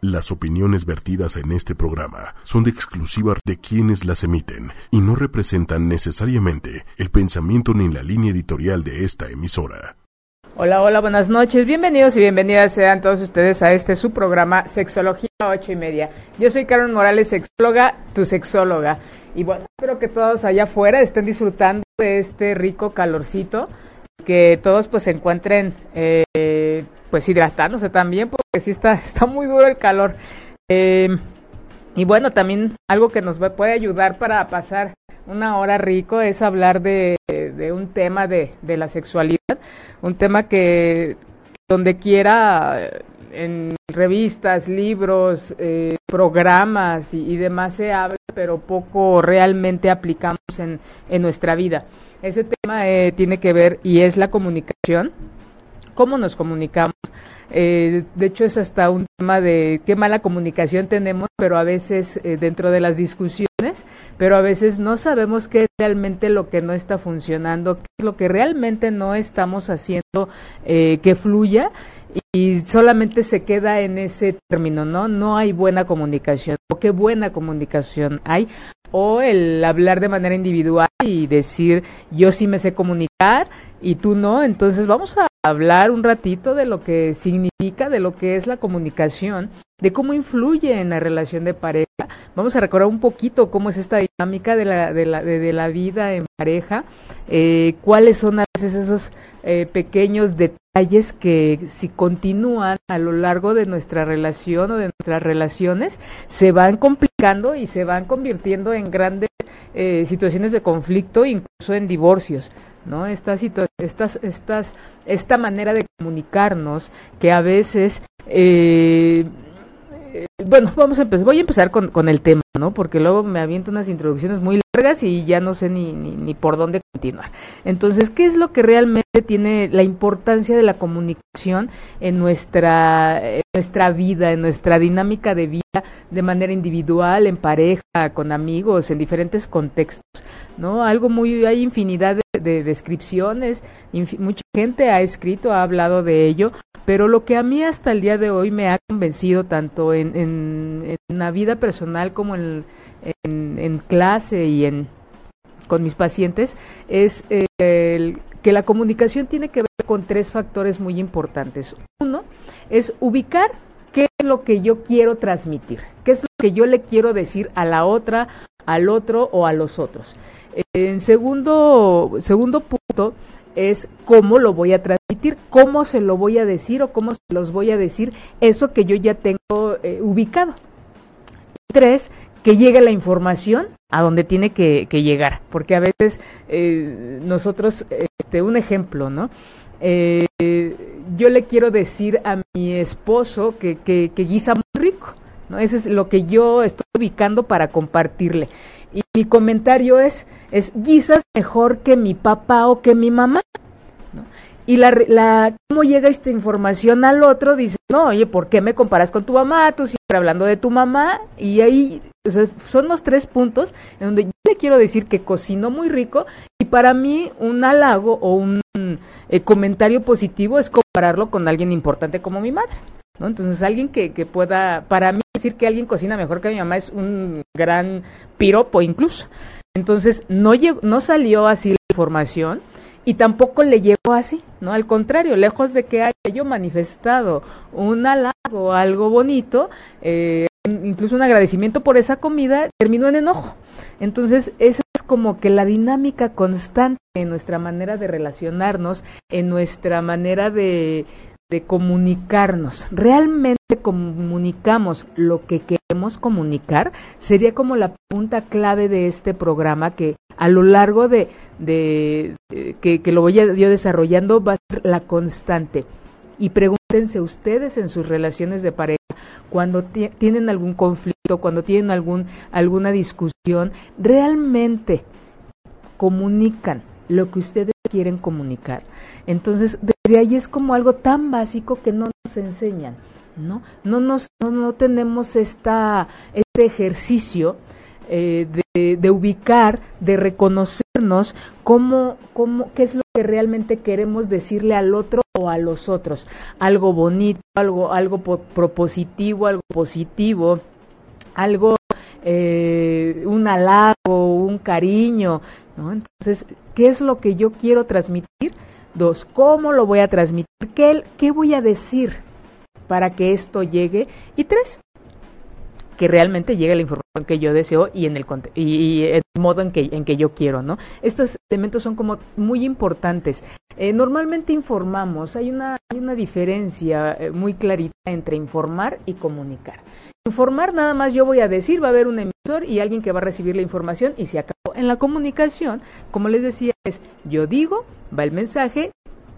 Las opiniones vertidas en este programa son de exclusiva de quienes las emiten y no representan necesariamente el pensamiento ni la línea editorial de esta emisora. Hola, hola, buenas noches. Bienvenidos y bienvenidas sean todos ustedes a este su programa Sexología ocho y media. Yo soy Carmen Morales, sexóloga, tu sexóloga. Y bueno, espero que todos allá afuera estén disfrutando de este rico calorcito, que todos pues se encuentren eh, pues hidratándose también, porque sí está, está muy duro el calor. Eh, y bueno, también algo que nos puede ayudar para pasar una hora rico es hablar de, un tema de, la sexualidad, un tema que donde quiera, en revistas, libros, eh, programas y, demás se habla, pero poco realmente aplicamos en, en nuestra vida. Ese tema eh, tiene que ver y es la comunicación cómo nos comunicamos. Eh, de hecho, es hasta un tema de qué mala comunicación tenemos, pero a veces eh, dentro de las discusiones, pero a veces no sabemos qué es realmente lo que no está funcionando, qué es lo que realmente no estamos haciendo eh, que fluya y solamente se queda en ese término, ¿no? No hay buena comunicación, o qué buena comunicación hay, o el hablar de manera individual y decir yo sí me sé comunicar y tú no, entonces vamos a hablar un ratito de lo que significa, de lo que es la comunicación, de cómo influye en la relación de pareja. Vamos a recordar un poquito cómo es esta dinámica de la, de la, de, la vida en pareja, eh, cuáles son a veces esos eh, pequeños detalles que si continúan a lo largo de nuestra relación o de nuestras relaciones, se van complicando y se van convirtiendo en grandes eh, situaciones de conflicto, incluso en divorcios. ¿No? Estas, estas, estas, esta manera de comunicarnos que a veces, eh, eh, bueno, vamos a empezar, voy a empezar con, con el tema, ¿no? Porque luego me aviento unas introducciones muy largas y ya no sé ni, ni, ni por dónde continuar. Entonces, ¿qué es lo que realmente tiene la importancia de la comunicación en nuestra, en nuestra vida, en nuestra dinámica de vida, de manera individual, en pareja, con amigos, en diferentes contextos? ¿no? Algo muy, hay infinidad de, descripciones, mucha gente ha escrito, ha hablado de ello, pero lo que a mí hasta el día de hoy me ha convencido tanto en, en, la vida personal como en, en, clase y en con mis pacientes es eh, que la comunicación tiene que ver con tres factores muy importantes. Uno es ubicar qué es lo que yo quiero transmitir, qué es lo que yo le quiero decir a la otra, al otro o a los otros. En segundo, segundo punto es cómo lo voy a transmitir, cómo se lo voy a decir o cómo se los voy a decir eso que yo ya tengo eh, ubicado. Tres, que llegue la información a donde tiene que, llegar, porque a veces eh, nosotros, este, un ejemplo, ¿no? Eh, yo le quiero decir a mi esposo que, que, que guisa muy rico, ¿no? Ese es lo que yo estoy ubicando para compartirle. Y mi comentario es, es guisas mejor que mi papá o que mi mamá. Y la, la, cómo llega esta información al otro, dice, no, oye, ¿por qué me comparas con tu mamá? Tú siempre hablando de tu mamá. Y ahí son los tres puntos en donde yo le quiero decir que cocino muy rico y para mí un halago o un eh, comentario positivo es compararlo con alguien importante como mi madre. ¿no? Entonces, alguien que, que pueda, para mí decir que alguien cocina mejor que mi mamá es un gran piropo incluso. Entonces, no, llegó, no salió así la información y tampoco le llegó así, ¿no? Al contrario, lejos de que haya yo manifestado un halago, algo bonito, eh, incluso un agradecimiento por esa comida, terminó en enojo. Entonces, esa es como que la dinámica constante en nuestra manera de relacionarnos, en nuestra manera de, de comunicarnos. ¿Realmente comunicamos lo que queremos comunicar? Sería como la punta clave de este programa que a lo largo de, que, lo voy a, yo desarrollando va a ser la constante. Y pregúntense ustedes en sus relaciones de pareja, cuando tienen algún conflicto, cuando tienen algún, alguna discusión, ¿realmente comunican lo que ustedes quieren comunicar? Entonces, desde ahí es como algo tan básico que no nos enseñan, ¿no? No, nos, no, tenemos esta, este ejercicio eh, de, ubicar, de reconocernos cómo, cómo, qué es lo que realmente queremos decirle al otro o a los otros. Algo bonito, algo, algo propositivo, algo positivo, algo, eh, un halago, un cariño, ¿no? Entonces, ¿qué es lo que yo quiero transmitir? Dos, ¿cómo lo voy a transmitir? ¿Qué, qué voy a decir para que esto llegue? Y tres, que realmente llegue la información que yo deseo y en el y, el modo en que en que yo quiero, ¿no? Estos elementos son como muy importantes. Eh, normalmente informamos, hay una hay una diferencia eh, muy clarita entre informar y comunicar. Informar nada más yo voy a decir, va a haber un emisor y alguien que va a recibir la información y se acabó. En la comunicación, como les decía, es yo digo, va el mensaje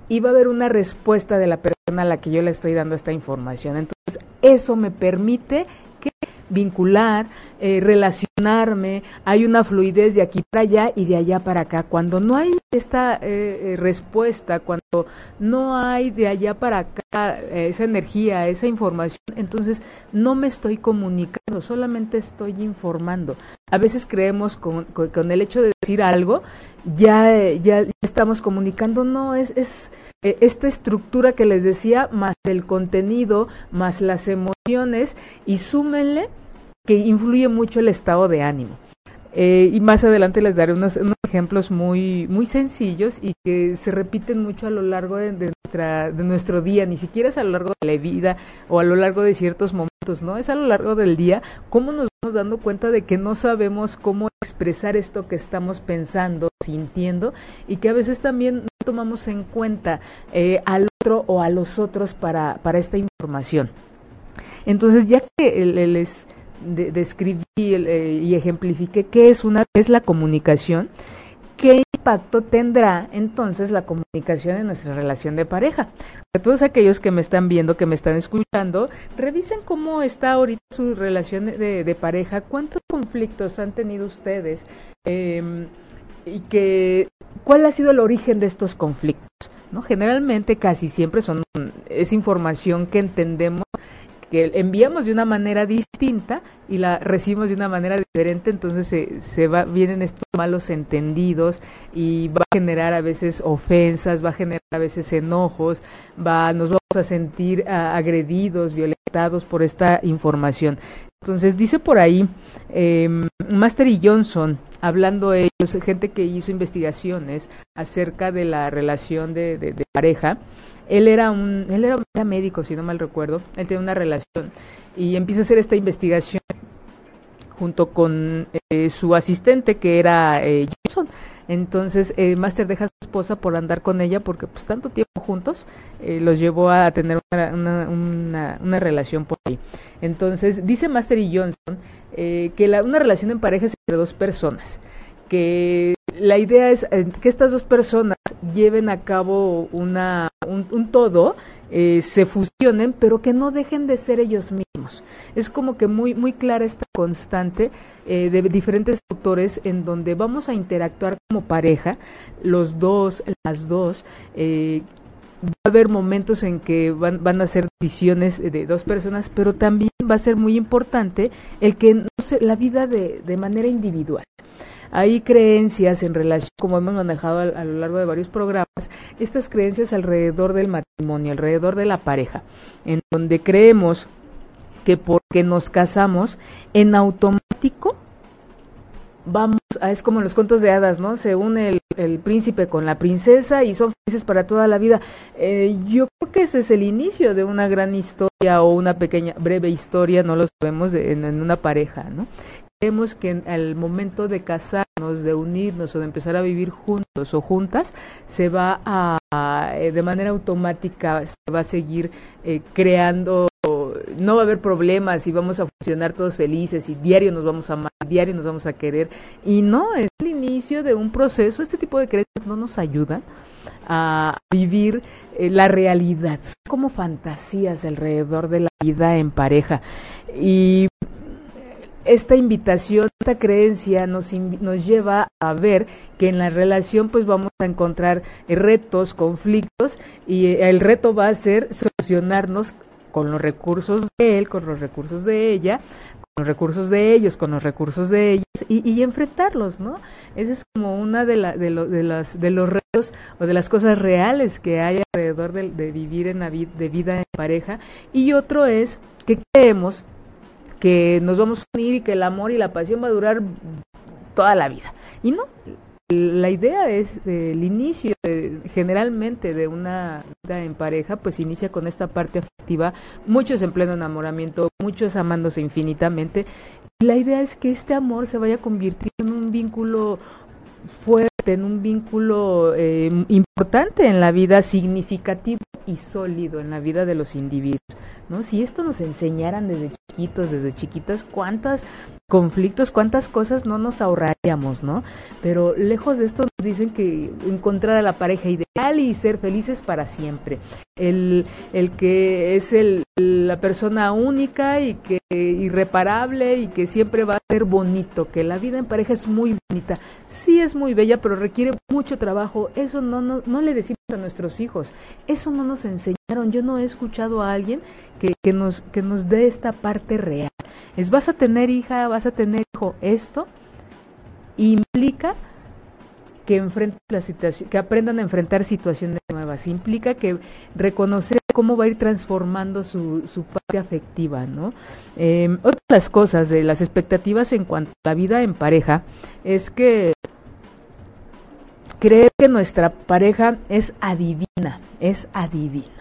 y va a haber una respuesta de la persona a la que yo le estoy dando esta información. Entonces, eso me permite que vincular, eh, relacionarme, hay una fluidez de aquí para allá y de allá para acá. Cuando no hay esta eh, eh, respuesta, cuando no hay de allá para acá esa energía, esa información, entonces no me estoy comunicando, solamente estoy informando. A veces creemos con, con, el hecho de decir algo, ya, ya estamos comunicando, no, es, es esta estructura que les decía, más el contenido, más las emociones, y súmenle que influye mucho el estado de ánimo. Eh, y más adelante les daré unos, ejemplos muy, muy sencillos y que se repiten mucho a lo largo de, nuestra, de nuestro día, ni siquiera es a lo largo de la vida o a lo largo de ciertos momentos, ¿no? Es a lo largo del día cómo nos vamos dando cuenta de que no sabemos cómo expresar esto que estamos pensando, sintiendo y que a veces también no tomamos en cuenta eh, al otro o a los otros para, para esta información. Entonces, ya que les describí eh, y ejemplifiqué qué es una es la comunicación, qué impacto tendrá entonces la comunicación en nuestra relación de pareja. Para todos aquellos que me están viendo, que me están escuchando, revisen cómo está ahorita su relación de, pareja, cuántos conflictos han tenido ustedes em, y que cuál ha sido el origen de estos conflictos. ¿no? Generalmente casi siempre son es información que entendemos que enviamos de una manera distinta y la recibimos de una manera diferente, entonces se, se va, vienen estos malos entendidos y va a generar a veces ofensas, va a generar a veces enojos, va, nos vamos a sentir agredidos, violentados por esta información. Entonces dice por ahí eh, Master y Johnson, hablando ellos, gente que hizo investigaciones acerca de la relación de, de pareja, él era un, él era, médico, si no mal recuerdo, él tenía una relación y empieza a hacer esta investigación junto con eh, su asistente que era eh, Johnson. Entonces, eh, Master deja a su esposa por andar con ella porque pues tanto tiempo juntos eh, los llevó a tener una, una, una, relación por ahí. Entonces, dice Master y Johnson que la, una relación en pareja es entre dos personas que la idea es eh, que estas dos personas lleven a cabo una, un, todo, eh, se fusionen, pero que no dejen de ser ellos mismos. Es como que muy, muy clara esta constante eh, de diferentes autores en donde vamos a interactuar como pareja, los dos, las dos. va a haber momentos en que van, van a ser decisiones de dos personas, pero también va a ser muy importante el que no se, la vida de, de manera individual. Hay creencias en relación, como hemos manejado a, lo largo de varios programas, estas creencias alrededor del matrimonio, alrededor de la pareja, en donde creemos que porque nos casamos, en automático vamos a, es como en los cuentos de hadas, ¿no? Se une el, príncipe con la princesa y son felices para toda la vida. Eh, yo creo que ese es el inicio de una gran historia o una pequeña, breve historia, no lo sabemos, en, una pareja, ¿no? Creemos que en el momento de casarnos, de unirnos o de empezar a vivir juntos o juntas, se va a, eh, de manera automática, se va a seguir eh, creando, no va a haber problemas y vamos a funcionar todos felices y diario nos vamos a amar, diario nos vamos a querer. Y no, es el inicio de un proceso, este tipo de creencias no nos ayudan a vivir eh, la realidad, como fantasías alrededor de la vida en pareja. Y esta invitación, esta creencia nos, nos lleva a ver que en la relación pues vamos a encontrar retos, conflictos y eh, el reto va a ser solucionarnos con los recursos de él, con los recursos de ella, con los recursos de ellos, con los recursos de ellos y, enfrentarlos, ¿no? Ese es como una de, la, de, de, las, de los retos o de las cosas reales que hay alrededor de, vivir en la de vida en pareja. Y otro es que creemos que nos vamos a unir y que el amor y la pasión va a durar toda la vida. Y no, la idea es el inicio generalmente de una vida en pareja, pues inicia con esta parte afectiva, muchos en pleno enamoramiento, muchos amándose infinitamente. La idea es que este amor se vaya a convertir en un vínculo fuerte, en un vínculo eh, importante en la vida, significativo y sólido en la vida de los individuos. ¿no? Si esto nos enseñaran desde chiquitos, desde chiquitas, cuántos conflictos, cuántas cosas no nos ahorraríamos, ¿no? Pero lejos de esto nos dicen que encontrar a la pareja ideal y ser felices para siempre. El, el que es el, la persona única y que irreparable y que siempre va a ser bonito, que la vida en pareja es muy bonita. Sí es muy bella, pero requiere mucho trabajo. Eso no, no, no le decimos a nuestros hijos. Eso no nos enseñaron. Yo no he escuchado a alguien que, nos, que nos dé esta parte real. Es vas a tener hija, vas a tener hijo. Esto implica que la situación, que aprendan a enfrentar situaciones nuevas. Implica que reconocer cómo va a ir transformando su, su parte afectiva, ¿no? Eh, otras cosas de las expectativas en cuanto a la vida en pareja es que creer que nuestra pareja es adivina, es adivino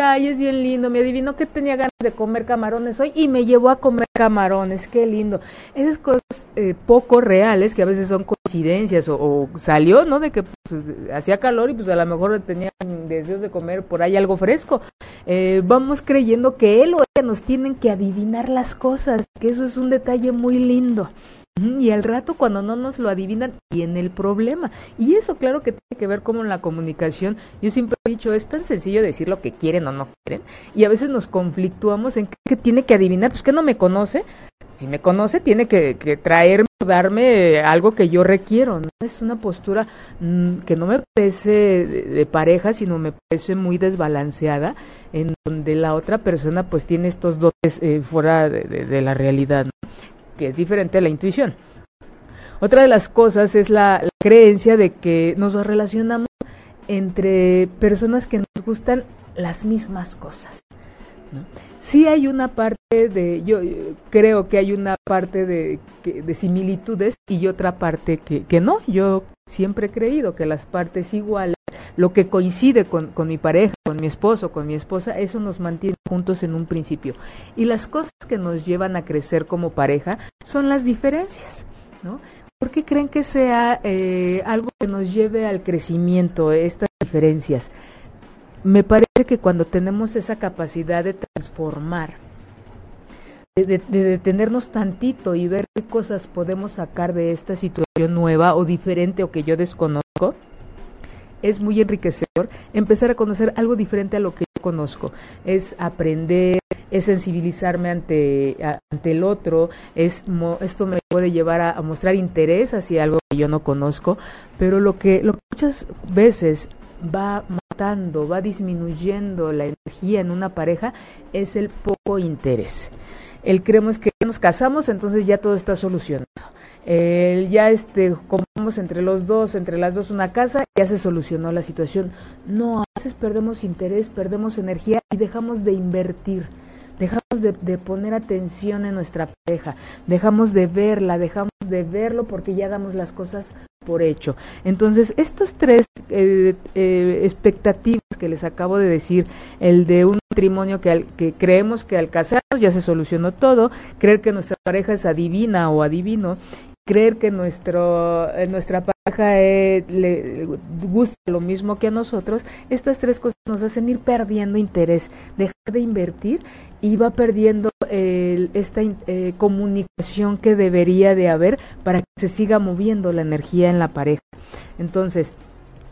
ay, es bien lindo, me adivinó que tenía ganas de comer camarones hoy y me llevó a comer camarones, qué lindo. Esas cosas eh, poco reales que a veces son coincidencias o, salió, ¿no? De que pues, hacía calor y pues a lo mejor tenían deseos de comer por ahí algo fresco. Eh, vamos creyendo que él o ella nos tienen que adivinar las cosas, que eso es un detalle muy lindo. Y al rato cuando no nos lo adivinan, viene el problema. Y eso claro que tiene que ver con la comunicación. Yo siempre he dicho, es tan sencillo decir lo que quieren o no quieren. Y a veces nos conflictuamos en que tiene que adivinar, pues que no me conoce. Si me conoce, tiene que, traerme o darme algo que yo requiero. ¿no? Es una postura mm, que no me parece de, pareja, sino me parece muy desbalanceada, en donde la otra persona pues tiene estos dotes eh, fuera de, de la realidad. ¿no? Que es diferente a la intuición. Otra de las cosas es la, creencia de que nos relacionamos entre personas que nos gustan las mismas cosas. Sí hay una parte de, yo creo que hay una parte de, de similitudes y otra parte que, no. Yo siempre he creído que las partes iguales, lo que coincide con, con, mi pareja, con mi esposo, con mi esposa, eso nos mantiene juntos en un principio. Y las cosas que nos llevan a crecer como pareja son las diferencias, ¿no? ¿Por qué creen que sea eh, algo que nos lleve al crecimiento, estas diferencias? me parece que cuando tenemos esa capacidad de transformar, de, detenernos tantito y ver qué cosas podemos sacar de esta situación nueva o diferente o que yo desconozco, es muy enriquecedor empezar a conocer algo diferente a lo que yo conozco. Es aprender, es sensibilizarme ante, ante el otro, es esto me puede llevar a, a, mostrar interés hacia algo que yo no conozco, pero lo que, lo que muchas veces va matando, va disminuyendo la energía en una pareja es el poco interés. El creemos que nos casamos, entonces ya todo está solucionado. El ya este, compramos entre los dos, entre las dos una casa, ya se solucionó la situación. No, a veces perdemos interés, perdemos energía y dejamos de invertir dejamos de, poner atención en nuestra pareja, dejamos de verla, dejamos de verlo porque ya damos las cosas por hecho. Entonces, estos tres eh, eh, expectativas que les acabo de decir, el de un matrimonio que, que creemos que al casarnos ya se solucionó todo, creer que nuestra pareja es adivina o adivino, creer que nuestro, eh, nuestra pareja le gusta lo mismo que a nosotros, estas tres cosas nos hacen ir perdiendo interés, dejar de invertir y va perdiendo esta eh, comunicación que debería de haber para que se siga moviendo la energía en la pareja. Entonces,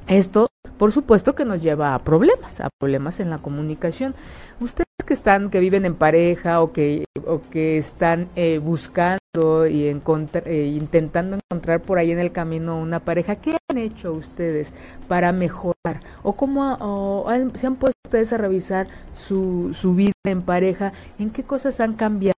esto, por supuesto, que nos lleva a problemas, a problemas en la comunicación. Ustedes que están, que viven en pareja o que, o que están eh, buscando y eh, intentando encontrar por ahí en el camino una pareja, ¿qué han hecho ustedes para mejorar? ¿O cómo se han puesto ustedes a revisar su, su vida en pareja? ¿En qué cosas han cambiado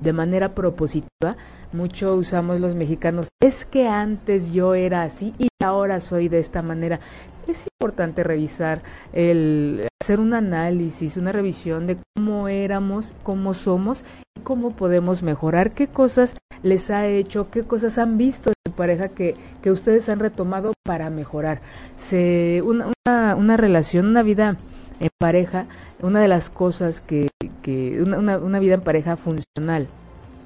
de manera propositiva, mucho usamos los mexicanos, es que antes yo era así y ahora soy de esta manera. Es importante revisar, el, hacer un análisis, una revisión de cómo éramos, cómo somos y cómo podemos mejorar, qué cosas les ha hecho, qué cosas han visto en su pareja que, que ustedes han retomado para mejorar. Se, una, una, una relación, una vida en pareja, una de las cosas que, que una, una, vida en pareja funcional,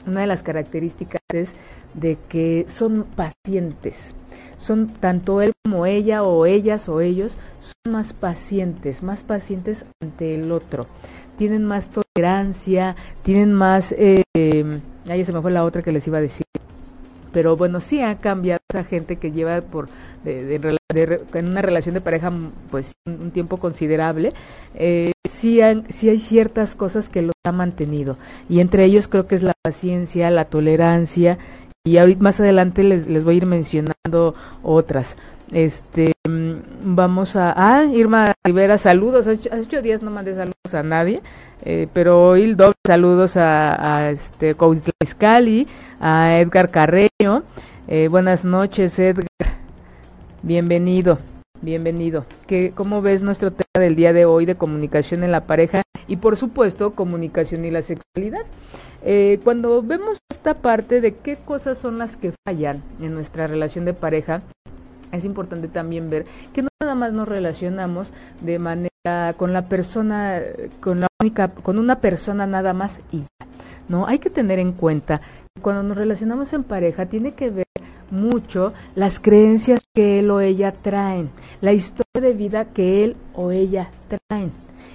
una de las características es de que son pacientes. Son tanto él como ella o ellas o ellos son más pacientes, más pacientes ante el otro. Tienen más tolerancia, tienen más... Eh, ahí se me fue la otra que les iba a decir pero bueno, sí ha cambiado esa gente que lleva por de, en una relación de pareja pues un, tiempo considerable, eh, sí, sí hay ciertas cosas que los ha mantenido y entre ellos creo que es la paciencia, la tolerancia y ahorita más adelante les, les voy a ir mencionando otras. Este, vamos a, ah, Irma Rivera, saludos. Hace ocho días no mandé saludos a nadie, eh, pero hoy doble saludos a, a este a Edgar Carreño. Eh, buenas noches, Edgar. Bienvenido, bienvenido. ¿Qué, ¿Cómo ves nuestro tema del día de hoy de comunicación en la pareja y por supuesto comunicación y la sexualidad? Eh, cuando vemos esta parte de qué cosas son las que fallan en nuestra relación de pareja, es importante también ver que no nada más nos relacionamos de manera con la persona, con la única, con una persona nada más y ya. No, hay que tener en cuenta que cuando nos relacionamos en pareja tiene que ver mucho las creencias que él o ella traen, la historia de vida que él o ella traen.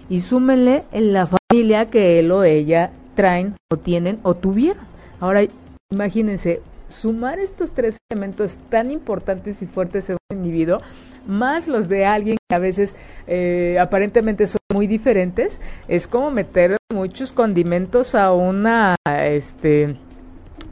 Y súmenle en la familia que él o ella traen o tienen o tuvieron. Ahora, imagínense, sumar estos tres elementos tan importantes y fuertes en un individuo, más los de alguien que a veces eh, aparentemente son muy diferentes, es como meter muchos condimentos a una, este,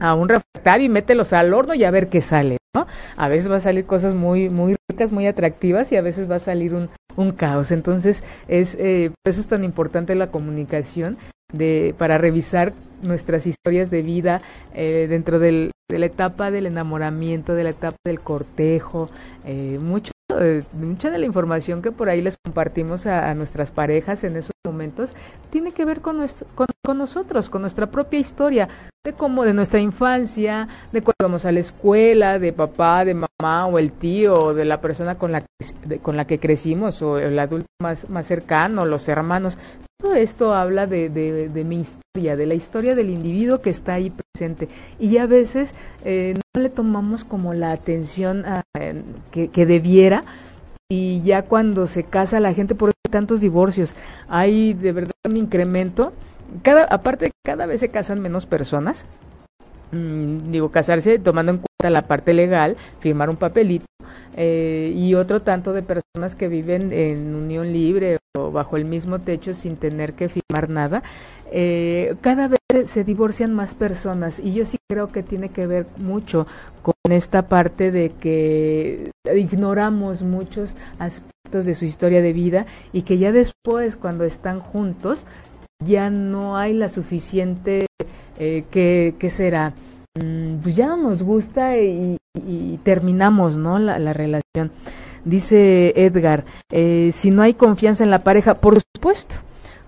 a un refractario y mételos al horno y a ver qué sale, ¿no? A veces va a salir cosas muy, muy ricas, muy atractivas y a veces va a salir un, un caos. Entonces, es, eh, por eso es tan importante la comunicación de, para revisar nuestras historias de vida eh, dentro del, de la etapa del enamoramiento, de la etapa del cortejo, eh, mucho, eh, mucha de la información que por ahí les compartimos a, nuestras parejas en esos momentos tiene que ver con, nuestro, con, nosotros, con nuestra propia historia, de cómo de nuestra infancia, de cuando vamos a la escuela, de papá, de mamá o el tío, o de la persona con la, con la que crecimos o el adulto más, más cercano, los hermanos. Todo esto habla de, de, mi historia, de la historia del individuo que está ahí presente. Y a veces eh, no le tomamos como la atención que, que, debiera. Y ya cuando se casa la gente, por tantos divorcios, hay de verdad un incremento. Cada, aparte, cada vez se casan menos personas. Mm, digo, casarse tomando en cuenta la parte legal, firmar un papelito, eh, y otro tanto de personas que viven en unión libre o bajo el mismo techo sin tener que firmar nada. Eh, cada vez se divorcian más personas y yo sí creo que tiene que ver mucho con esta parte de que ignoramos muchos aspectos de su historia de vida y que ya después cuando están juntos ya no hay la suficiente eh, que, que será pues ya no nos gusta y, terminamos, ¿no? La, la, relación. Dice Edgar, eh, si no hay confianza en la pareja, por supuesto,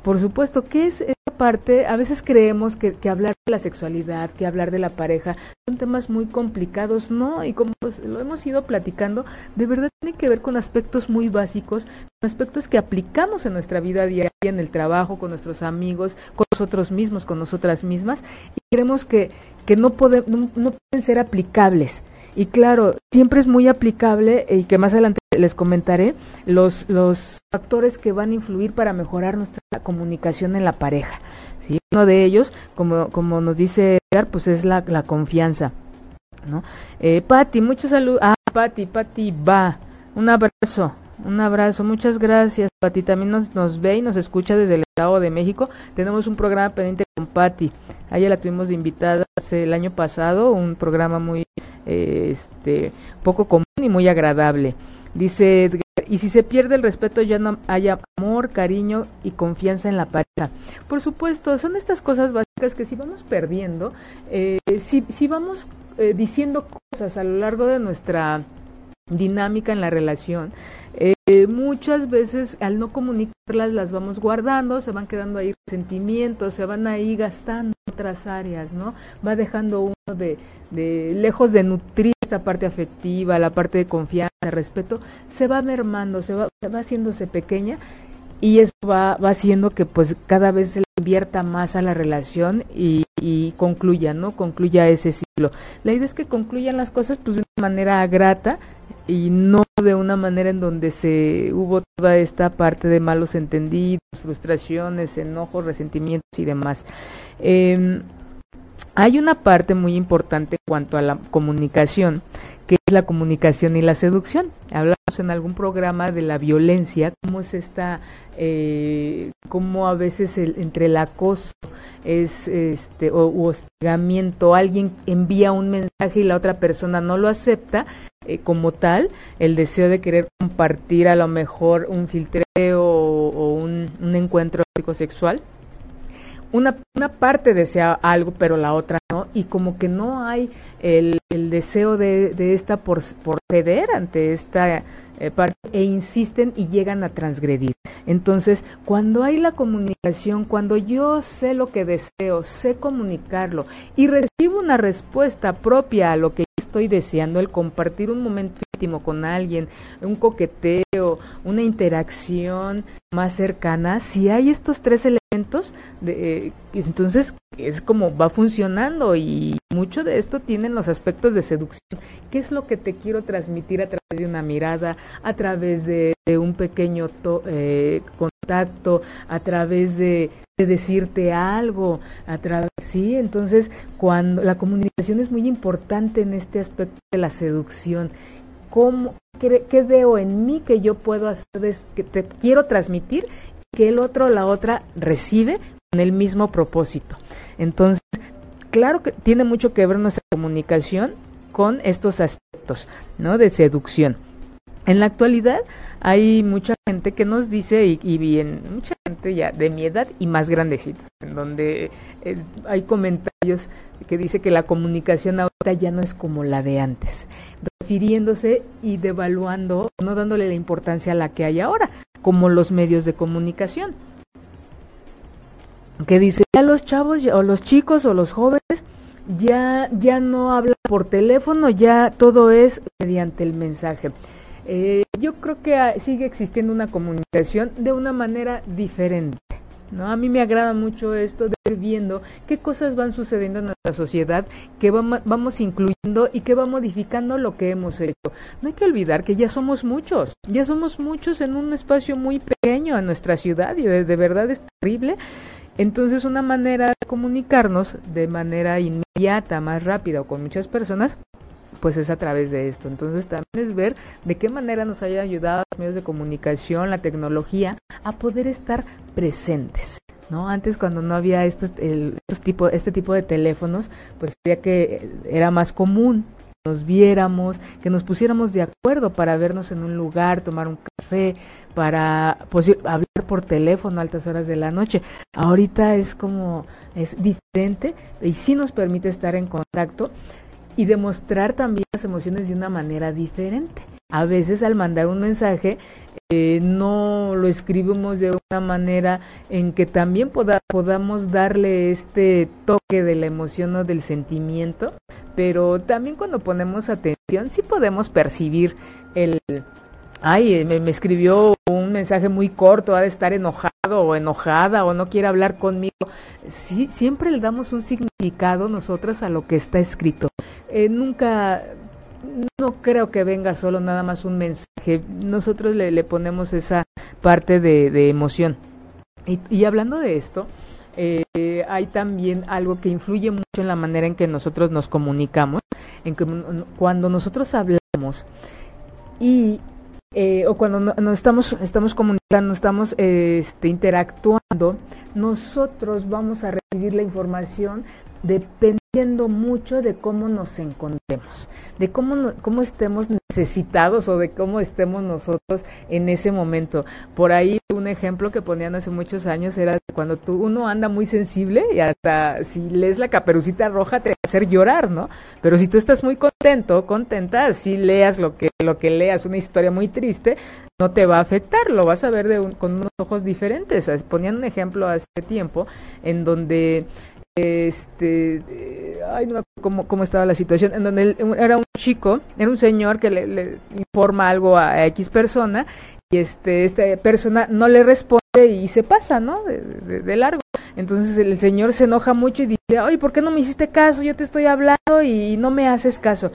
por supuesto, ¿qué es parte? A veces creemos que, hablar de la sexualidad, que hablar de la pareja, son temas muy complicados, ¿no? Y como pues, lo hemos ido platicando, de verdad tiene que ver con aspectos muy básicos, con aspectos que aplicamos en nuestra vida diaria, en el trabajo, con nuestros amigos, con nosotros mismos, con nosotras mismas, y creemos que, que no, pueden, no pueden ser aplicables. Y claro, siempre es muy aplicable y que más adelante les comentaré los, los factores que van a influir para mejorar nuestra comunicación en la pareja. ¿sí? Uno de ellos, como, como nos dice Edgar, pues es la, la confianza. ¿no? Eh, Patti, muchos saludos. Ah, Patti, Patti, va. Un abrazo, un abrazo. Muchas gracias, Patti. También nos, nos ve y nos escucha desde el Estado de México. Tenemos un programa pendiente con Patti. A ella la tuvimos invitada hace el año pasado, un programa muy este, poco común y muy agradable. Dice y si se pierde el respeto ya no hay amor, cariño y confianza en la pareja. Por supuesto, son estas cosas básicas que si vamos perdiendo, eh, si, si vamos eh, diciendo cosas a lo largo de nuestra dinámica en la relación, eh, muchas veces al no comunicarlas las vamos guardando, se van quedando ahí sentimientos, se van ahí gastando otras áreas, ¿no? Va dejando uno de, de lejos de nutrir esta parte afectiva, la parte de confianza, respeto, se va mermando, se va, se va haciéndose pequeña y eso va, va haciendo que pues cada vez se le invierta más a la relación y, y, concluya, ¿no? Concluya ese ciclo. La idea es que concluyan las cosas pues de una manera grata y no de una manera en donde se hubo toda esta parte de malos entendidos, frustraciones, enojos, resentimientos y demás. Eh, hay una parte muy importante en cuanto a la comunicación, que es la comunicación y la seducción. Hablamos en algún programa de la violencia, cómo es esta, eh, cómo a veces entre el acoso es este o u hostigamiento, alguien envía un mensaje y la otra persona no lo acepta eh, como tal, el deseo de querer compartir a lo mejor un filtreo o, un, encuentro sexual una, una parte desea algo, pero la otra no, y como que no hay el, el deseo de, de esta por, por, ceder ante esta eh, parte e insisten y llegan a transgredir. Entonces, cuando hay la comunicación, cuando yo sé lo que deseo, sé comunicarlo y recibo una respuesta propia a lo que estoy deseando, el compartir un momento íntimo con alguien, un coqueteo, una interacción más cercana, si hay estos tres elementos, de, eh, entonces es como va funcionando y mucho de esto tienen los aspectos de seducción. ¿Qué es lo que te quiero transmitir a través de una mirada, a través de, de un pequeño to, eh, contacto, a través de, de decirte algo, a través, sí, entonces cuando la comunicación es muy importante en este aspecto de la seducción. ¿Cómo, qué, veo en mí que yo puedo hacer, que te quiero transmitir, que el otro, la otra recibe con el mismo propósito? Entonces, claro que tiene mucho que ver nuestra comunicación con estos aspectos, ¿no? De seducción. En la actualidad hay mucha gente que nos dice, y, y bien, mucha gente ya de mi edad y más grandecitos, en donde eh, hay comentarios que dice que la comunicación ahora ya no es como la de antes, refiriéndose y devaluando, no dándole la importancia a la que hay ahora, como los medios de comunicación. Que dice, ya los chavos o los chicos o los jóvenes ya, ya no hablan por teléfono, ya todo es mediante el mensaje. Eh, yo creo que hay, sigue existiendo una comunicación de una manera diferente. ¿no? A mí me agrada mucho esto de ir viendo qué cosas van sucediendo en nuestra sociedad, que vamos, vamos incluyendo y que va modificando lo que hemos hecho. No hay que olvidar que ya somos muchos, ya somos muchos en un espacio muy pequeño en nuestra ciudad y de, de verdad es terrible. Entonces una manera de comunicarnos de manera inmediata, más rápida o con muchas personas, pues es a través de esto. Entonces también es ver de qué manera nos haya ayudado los medios de comunicación, la tecnología, a poder estar presentes. ¿No? Antes cuando no había estos, el, estos tipo, este tipo de teléfonos, pues sería que era más común nos viéramos, que nos pusiéramos de acuerdo para vernos en un lugar, tomar un café, para pues, hablar por teléfono a altas horas de la noche. Ahorita es como, es diferente y sí nos permite estar en contacto y demostrar también las emociones de una manera diferente. A veces al mandar un mensaje eh, no lo escribimos de una manera en que también poda, podamos darle este toque de la emoción o del sentimiento, pero también cuando ponemos atención sí podemos percibir el... Ay, me, me escribió un mensaje muy corto, ha de estar enojado o enojada o no quiere hablar conmigo. Sí, siempre le damos un significado nosotras a lo que está escrito. Eh, nunca no creo que venga solo nada más un mensaje. Nosotros le, le ponemos esa parte de, de emoción. Y, y, hablando de esto, eh, hay también algo que influye mucho en la manera en que nosotros nos comunicamos, en que cuando nosotros hablamos y eh, o cuando no, nos estamos estamos comunicando, estamos eh, este, interactuando, nosotros vamos a recibir la información depende mucho de cómo nos encontremos, de cómo, cómo estemos necesitados o de cómo estemos nosotros en ese momento. Por ahí un ejemplo que ponían hace muchos años era cuando tú, uno anda muy sensible y hasta si lees la caperucita roja te va a hacer llorar, ¿no? Pero si tú estás muy contento, contenta, si leas lo que, lo que leas, una historia muy triste, no te va a afectar, lo vas a ver de con unos ojos diferentes. Ponían un ejemplo hace tiempo en donde este ay no me acuerdo cómo, estaba la situación en donde era un chico era un señor que le, informa algo a, X persona y este esta persona no le responde y se pasa no de, largo. Entonces el señor se enoja mucho y dice ay por qué no me hiciste caso yo te estoy hablando y no me haces caso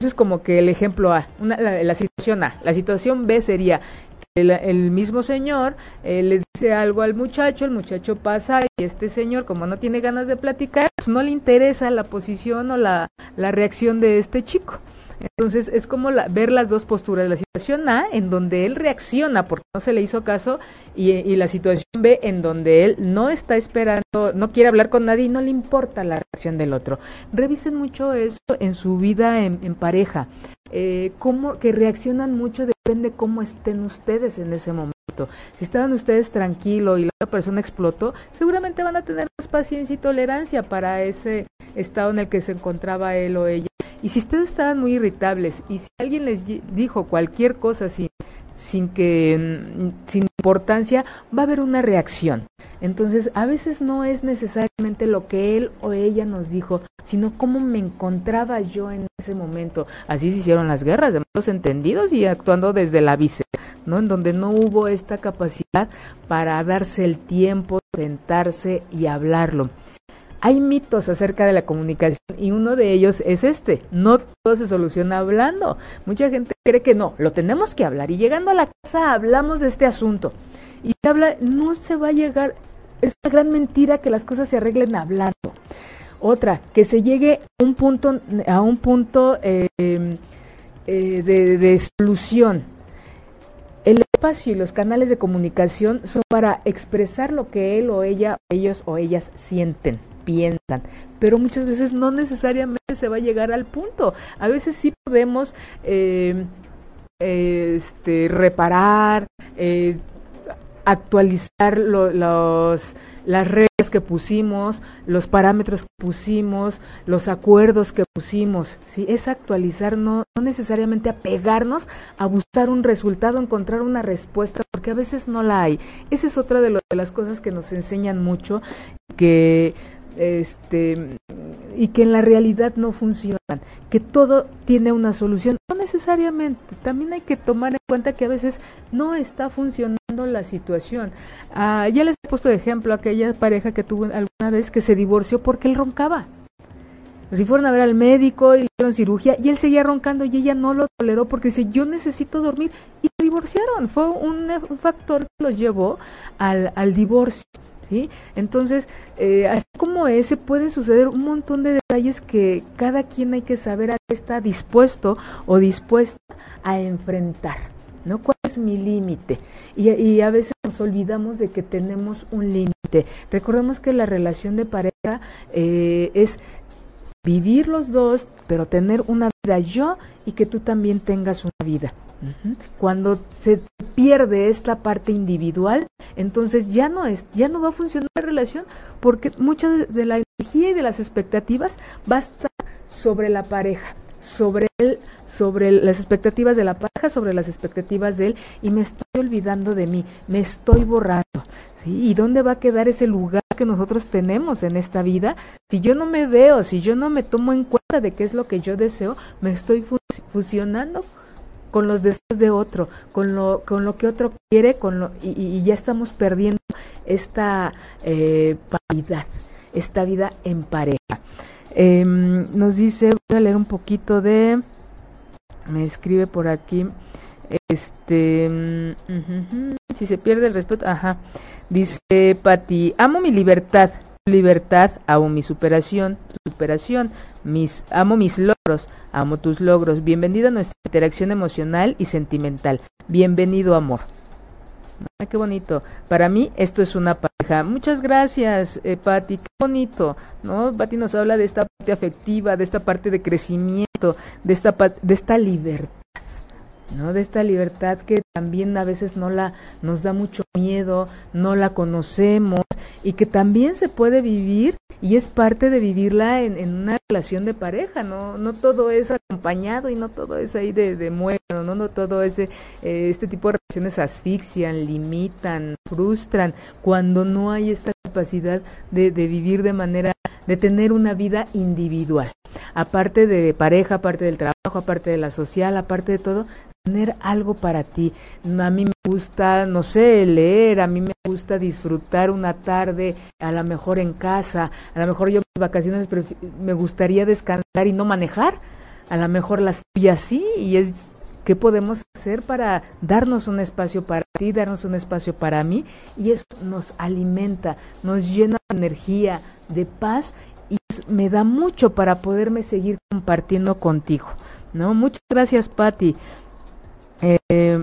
eso es como que el ejemplo A, la, situación A. La situación B sería el, mismo señor eh, le dice algo al muchacho, el muchacho pasa y este señor, como no tiene ganas de platicar, pues no le interesa la posición o la, la reacción de este chico. Entonces es como ver las dos posturas, la situación A en donde él reacciona porque no se le hizo caso y, la situación B en donde él no está esperando, no quiere hablar con nadie y no le importa la reacción del otro. Revisen mucho eso en su vida en, pareja, eh, cómo, que reaccionan mucho depende cómo estén ustedes en ese momento. Si estaban ustedes tranquilos y la otra persona explotó, seguramente van a tener más paciencia y tolerancia para ese estado en el que se encontraba él o ella. Y si ustedes estaban muy irritables y si alguien les dijo cualquier cosa sin, sin que mm, sin importancia, va a haber una reacción. Entonces, a veces no es necesariamente lo que él o ella nos dijo, sino cómo me encontraba yo en ese momento. Así se hicieron las guerras de malos entendidos y actuando desde la víscera, ¿no? En donde no hubo esta capacidad para darse el tiempo, sentarse y hablarlo. Hay mitos acerca de la comunicación y uno de ellos es este, no todo se soluciona hablando. Mucha gente cree que no, lo tenemos que hablar y llegando a la casa hablamos de este asunto. Y habla, no se va a llegar, es una gran mentira que las cosas se arreglen hablando. Otra, que se llegue a un punto, a un punto eh, eh, de, de exclusión. El espacio y los canales de comunicación son para expresar lo que él o ella, ellos o ellas sienten piensan, pero muchas veces no necesariamente se va a llegar al punto. A veces sí podemos eh, este, reparar, eh, actualizar los, las reglas que pusimos, los parámetros que pusimos, los acuerdos que pusimos. ¿sí? Es actualizar, no, no necesariamente apegarnos a buscar un resultado, encontrar una respuesta, porque a veces no la hay. Esa es otra de, las cosas que nos enseñan mucho, que este y que en la realidad no funcionan, que todo tiene una solución, no necesariamente, también hay que tomar en cuenta que a veces no está funcionando la situación. Ah, ya les he puesto de ejemplo aquella pareja que tuvo alguna vez que se divorció porque él roncaba. Si fueron a ver al médico y le hicieron cirugía y él seguía roncando y ella no lo toleró porque dice yo necesito dormir y se divorciaron. Fue un, un factor que los llevó al, al divorcio. ¿Sí? Entonces, eh, así como ese, pueden suceder un montón de detalles que cada quien hay que saber a qué está dispuesto o dispuesta a enfrentar. ¿no? ¿Cuál es mi límite? Y, a veces nos olvidamos de que tenemos un límite. Recordemos que la relación de pareja eh, es vivir los dos, pero tener una vida yo y que tú también tengas una vida. Cuando se pierde esta parte individual, entonces ya no es, ya no va a funcionar la relación porque mucha de la energía y de las expectativas va a estar sobre la pareja, sobre él, sobre las expectativas de la pareja, sobre las expectativas de él y me estoy olvidando de mí, me estoy borrando. ¿sí? ¿Y dónde va a quedar ese lugar que nosotros tenemos en esta vida? Si yo no me veo, si yo no me tomo en cuenta de qué es lo que yo deseo, me estoy fusionando con los deseos de otro, con lo, con lo que otro quiere, con lo, y, ya estamos perdiendo esta eh, paridad, esta vida en pareja. Em, nos dice, voy a leer un poquito de, me escribe por aquí, este, mm, si se pierde el respeto, ajá, dice Pati, amo mi libertad, libertad, amo mi superación, superación, mis, amo mis logros, amo tus logros. Bienvenido a nuestra interacción emocional y sentimental. Bienvenido, amor. Ay, qué bonito. Para mí esto es una pareja. Muchas gracias, eh, Patti. Qué bonito, ¿no? Patti nos habla de esta parte afectiva, de esta parte de crecimiento, de esta, de esta libertad. ¿No? De esta libertad que también a veces no la nos da mucho miedo, no la conocemos y que también se puede vivir y es parte de vivirla en, en una relación de pareja, no no todo es acompañado y no todo es ahí de, de muerto, no no todo ese eh, este tipo de relaciones asfixian, limitan, frustran cuando no hay esta capacidad de, de vivir de manera de tener una vida individual. Aparte de pareja, aparte del trabajo, aparte de la social, aparte de todo, tener algo para ti. A mí me gusta, no sé, leer, a mí me gusta disfrutar una tarde, a lo mejor en casa, a lo mejor yo en vacaciones me gustaría descansar y no manejar, a lo mejor las tuyas sí, y es qué podemos hacer para darnos un espacio para ti, darnos un espacio para mí, y eso nos alimenta, nos llena de energía, de paz, y me da mucho para poderme seguir compartiendo contigo. ¿no? Muchas gracias, Patti. Eh,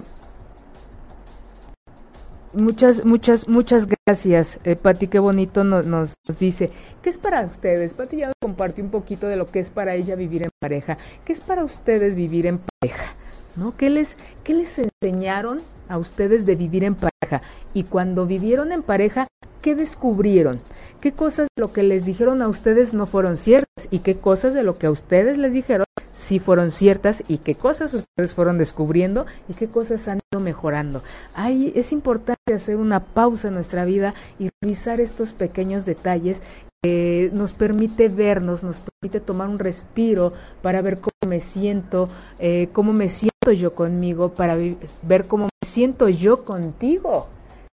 muchas, muchas, muchas gracias, eh, Pati, qué bonito nos, nos, dice. ¿Qué es para ustedes? Pati ya nos compartió un poquito de lo que es para ella vivir en pareja. ¿Qué es para ustedes vivir en pareja? ¿No? ¿Qué les, qué les enseñaron a ustedes de vivir en pareja? Y cuando vivieron en pareja, ¿qué descubrieron? ¿Qué cosas de lo que les dijeron a ustedes no fueron ciertas? ¿Y qué cosas de lo que a ustedes les dijeron sí fueron ciertas? ¿Y qué cosas ustedes fueron descubriendo? ¿Y qué cosas han ido mejorando? Ahí es importante hacer una pausa en nuestra vida y revisar estos pequeños detalles que nos permite vernos, nos permite tomar un respiro para ver cómo me siento, eh, cómo me siento yo conmigo, para ver cómo me siento yo contigo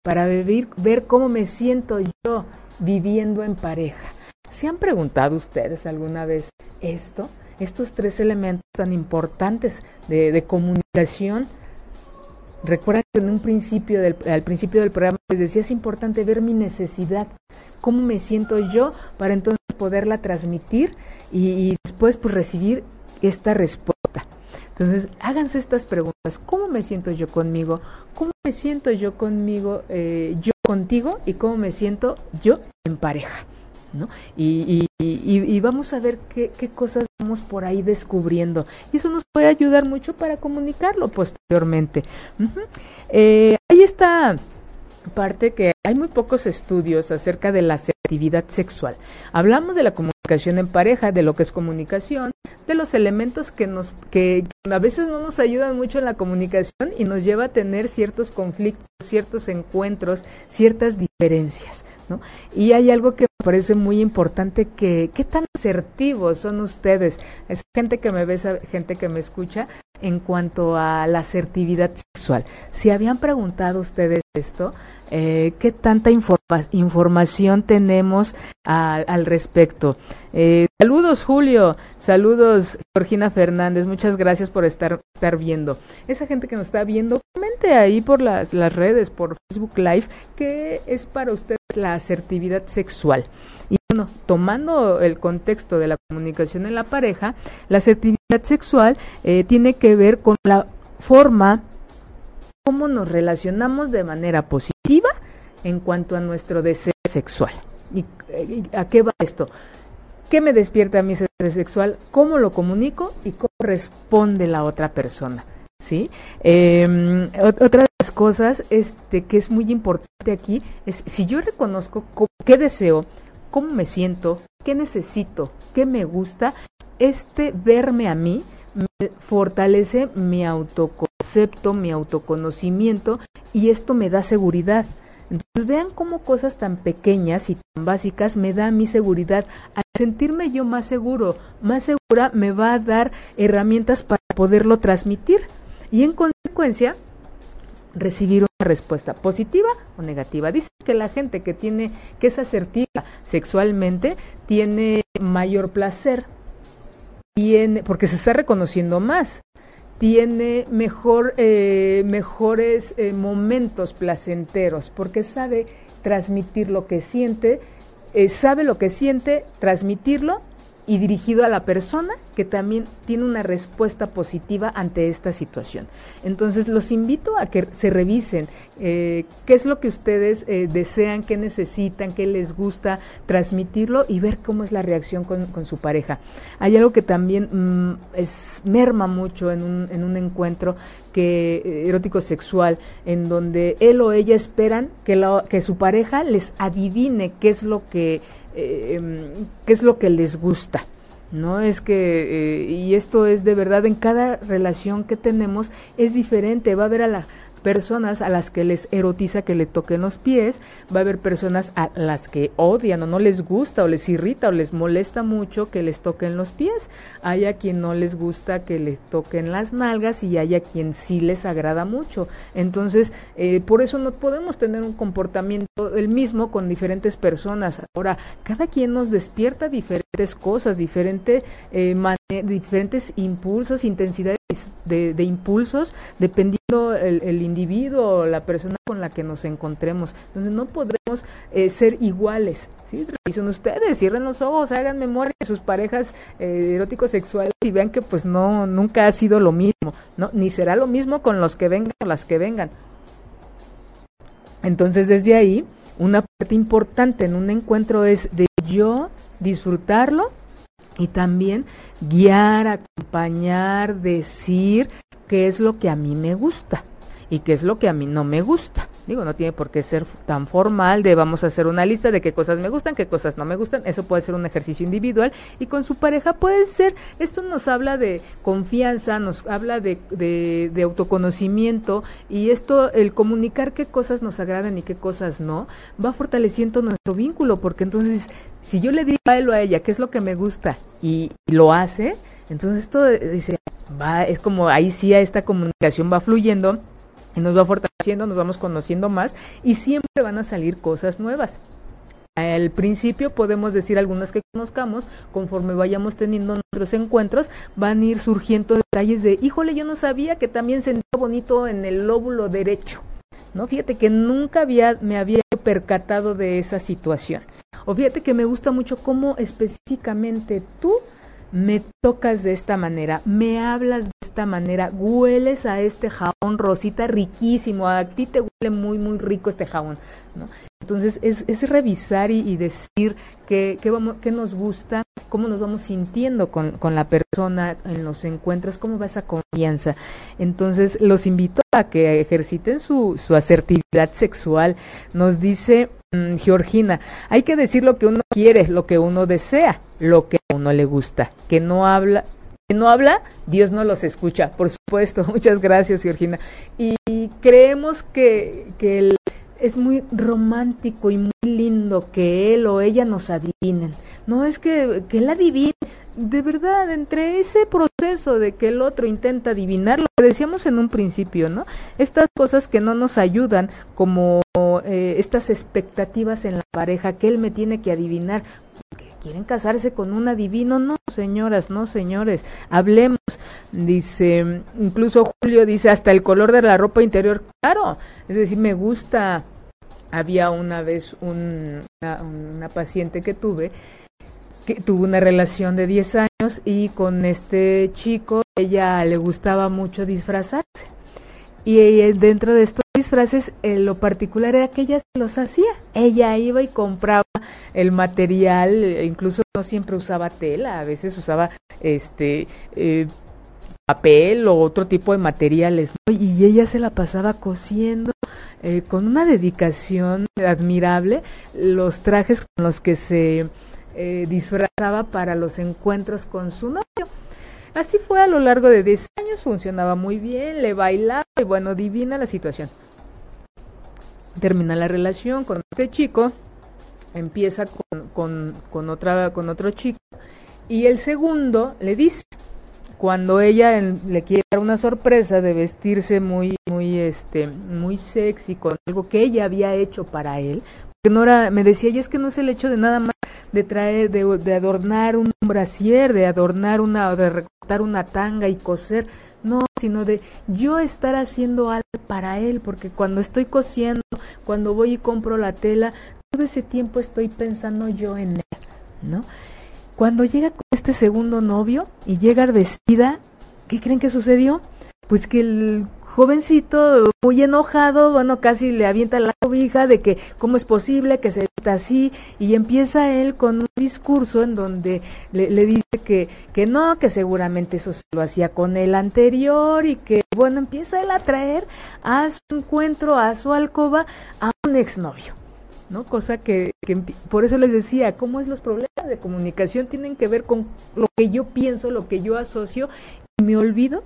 para vivir, ver cómo me siento yo viviendo en pareja. ¿Se han preguntado ustedes alguna vez esto? Estos tres elementos tan importantes de, comunicación. Recuerden que en un principio del, al principio del programa les decía es importante ver mi necesidad, cómo me siento yo para entonces poderla transmitir y, y después pues recibir esta respuesta. Entonces, háganse estas preguntas. ¿Cómo me siento yo conmigo? ¿Cómo me siento yo conmigo, eh, yo contigo? ¿Y cómo me siento yo en pareja? ¿No? Y, y, y, y, vamos a ver qué, cosas vamos por ahí descubriendo. Y eso nos puede ayudar mucho para comunicarlo posteriormente. Uh eh, ahí está parte que hay muy pocos estudios acerca de la asertividad sexual. Hablamos de la comunicación en pareja, de lo que es comunicación, de los elementos que nos que a veces no nos ayudan mucho en la comunicación y nos lleva a tener ciertos conflictos, ciertos encuentros, ciertas diferencias. Y hay algo que me parece muy importante que qué tan asertivos son ustedes, es gente que me ve, gente que me escucha en cuanto a la asertividad sexual. Si habían preguntado ustedes esto, eh, qué tanta informa información tenemos al respecto. Eh, saludos Julio, saludos Georgina Fernández, muchas gracias por estar, estar viendo. Esa gente que nos está viendo, comente ahí por las, las redes, por Facebook Live, qué es para ustedes la asertividad sexual. Y bueno, tomando el contexto de la comunicación en la pareja, la asertividad sexual eh, tiene que ver con la forma cómo nos relacionamos de manera positiva en cuanto a nuestro deseo sexual. ¿Y, y a qué va esto? ¿Qué me despierta mi deseo sexual? ¿Cómo lo comunico? ¿Y cómo responde la otra persona? ¿Sí? Eh, otra de las cosas este, que es muy importante aquí es si yo reconozco qué deseo, cómo me siento, qué necesito, qué me gusta, este verme a mí me fortalece mi autoconcepto, mi autoconocimiento y esto me da seguridad. Entonces vean cómo cosas tan pequeñas y tan básicas me da mi seguridad. Al sentirme yo más seguro, más segura, me va a dar herramientas para poderlo transmitir y en consecuencia recibir una respuesta positiva o negativa. Dice que la gente que tiene que es asertiva sexualmente tiene mayor placer tiene, porque se está reconociendo más, tiene mejor, eh, mejores eh, momentos placenteros, porque sabe transmitir lo que siente, eh, sabe lo que siente, transmitirlo y dirigido a la persona que también tiene una respuesta positiva ante esta situación. Entonces los invito a que se revisen eh, qué es lo que ustedes eh, desean, qué necesitan, qué les gusta transmitirlo y ver cómo es la reacción con, su pareja. Hay algo que también mm, es, merma mucho en un, en un encuentro eh, erótico sexual en donde él o ella esperan que, que su pareja les adivine qué es lo que eh, qué es lo que les gusta no es que eh, y esto es de verdad en cada relación que tenemos es diferente va a haber a la personas a las que les erotiza que le toquen los pies, va a haber personas a las que odian o no les gusta o les irrita o les molesta mucho que les toquen los pies, hay a quien no les gusta que les toquen las nalgas y hay a quien sí les agrada mucho. Entonces, eh, por eso no podemos tener un comportamiento el mismo con diferentes personas. Ahora, cada quien nos despierta diferentes cosas, diferente, eh, diferentes impulsos, intensidades de, impulsos, dependiendo el, el individuo la persona con la que nos encontremos. Entonces no podremos eh, ser iguales. ¿sí? Revisen ustedes, cierren los ojos, hagan memoria de sus parejas eh, eróticos sexuales y vean que pues no, nunca ha sido lo mismo, ¿no? Ni será lo mismo con los que vengan o las que vengan. Entonces desde ahí, una parte importante en un encuentro es de yo disfrutarlo y también guiar, acompañar, decir qué es lo que a mí me gusta y qué es lo que a mí no me gusta. Digo, no tiene por qué ser tan formal de vamos a hacer una lista de qué cosas me gustan, qué cosas no me gustan. Eso puede ser un ejercicio individual y con su pareja puede ser, esto nos habla de confianza, nos habla de, autoconocimiento y esto, el comunicar qué cosas nos agradan y qué cosas no, va fortaleciendo nuestro vínculo porque entonces si yo le digo a ella qué es lo que me gusta y, lo hace, entonces esto dice, va, es como ahí sí esta comunicación va fluyendo y nos va fortaleciendo, nos vamos conociendo más y siempre van a salir cosas nuevas. Al principio podemos decir algunas que conozcamos, conforme vayamos teniendo nuestros encuentros, van a ir surgiendo detalles de, híjole, yo no sabía que también sentía bonito en el lóbulo derecho. ¿No? Fíjate que nunca había, me había percatado de esa situación. O fíjate que me gusta mucho cómo específicamente tú me tocas de esta manera, me hablas de esta manera, hueles a este jabón rosita riquísimo, a ti te huele muy, muy rico este jabón, ¿no? Entonces es, es revisar y, decir qué, qué, vamos, qué nos gusta, cómo nos vamos sintiendo con, con, la persona en los encuentros, cómo va esa confianza. Entonces los invito a que ejerciten su, su asertividad sexual. Nos dice Georgina, hay que decir lo que uno quiere, lo que uno desea, lo que a uno le gusta, que no habla, que no habla, Dios no los escucha, por supuesto. Muchas gracias, Georgina. Y, creemos que, es muy romántico y muy lindo que él o ella nos adivinen. No es que, que él adivine, de verdad, entre ese proceso de que el otro intenta adivinar, lo que decíamos en un principio, ¿no? Estas cosas que no nos ayudan, como eh, estas expectativas en la pareja, que él me tiene que adivinar, quieren casarse con un adivino. No, señoras, no, señores. Hablemos. Dice, incluso Julio dice, hasta el color de la ropa interior. Claro, es decir, me gusta. Había una vez un, una, paciente que tuve que tuvo una relación de 10 años y con este chico ella le gustaba mucho disfrazarse. Y eh, dentro de estos disfraces, eh, lo particular era que ella los hacía. Ella iba y compraba el material, eh, incluso no siempre usaba tela, a veces usaba este papel o otro tipo de materiales. Y ella se la pasaba cosiendo con una dedicación admirable los trajes con los que se disfrazaba para los encuentros con su novio. Así fue a lo largo de 10 años, funcionaba muy bien, le bailaba y bueno, divina la situación. Termina la relación con este chico, empieza con, otra, con otro chico y el segundo le dice, cuando ella le quiere dar una sorpresa de vestirse muy, muy, este, muy sexy con algo que ella había hecho para él, Nora me decía, y es que no es el hecho de nada más de traer, de, adornar un brasier, de adornar una, de recortar una tanga y coser, no, sino de yo estar haciendo algo para él, porque cuando estoy cosiendo, cuando voy y compro la tela, todo ese tiempo estoy pensando yo en él, ¿no? cuando llega con este segundo novio y llega vestida, ¿qué creen que sucedió? Pues que el jovencito, muy enojado, bueno, casi le avienta la cobija de que cómo es posible que se vista así y empieza él con un discurso en donde le, dice que, que no, que seguramente eso se lo hacía con el anterior y que, bueno, empieza él a traer a su encuentro, a su alcoba, a un exnovio. ¿no? Cosa que, que, por eso les decía, cómo es los problemas de comunicación tienen que ver con lo que yo pienso, lo que yo asocio y me olvido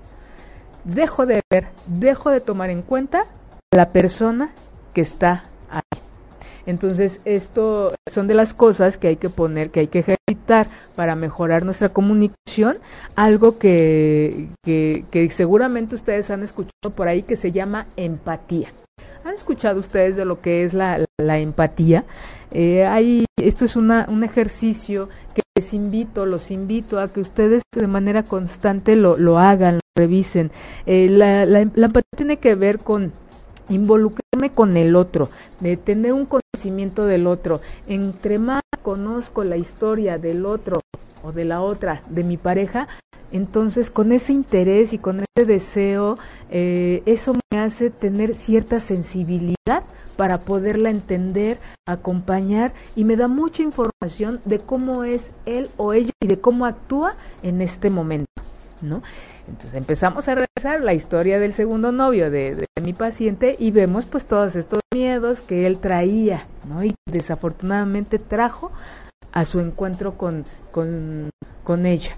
dejo de ver, dejo de tomar en cuenta la persona que está ahí. Entonces, esto son de las cosas que hay que poner, que hay que ejercitar para mejorar nuestra comunicación, algo que, que, seguramente ustedes han escuchado por ahí que se llama empatía. ¿Han escuchado ustedes de lo que es la, la empatía? Eh, hay, esto es una, un ejercicio que les invito, los invito a que ustedes de manera constante lo, lo hagan, revisen. Eh, la, la, empatía tiene que ver con involucrarme con el otro, de tener un conocimiento del otro. Entre más conozco la historia del otro o de la otra, de mi pareja, entonces con ese interés y con ese deseo, eh, eso me hace tener cierta sensibilidad para poderla entender, acompañar y me da mucha información de cómo es él o ella y de cómo actúa en este momento, ¿no? Entonces empezamos a revisar la historia del segundo novio de, mi paciente y vemos pues todos estos miedos que él traía, ¿no? Y desafortunadamente trajo a su encuentro con, con, con ella.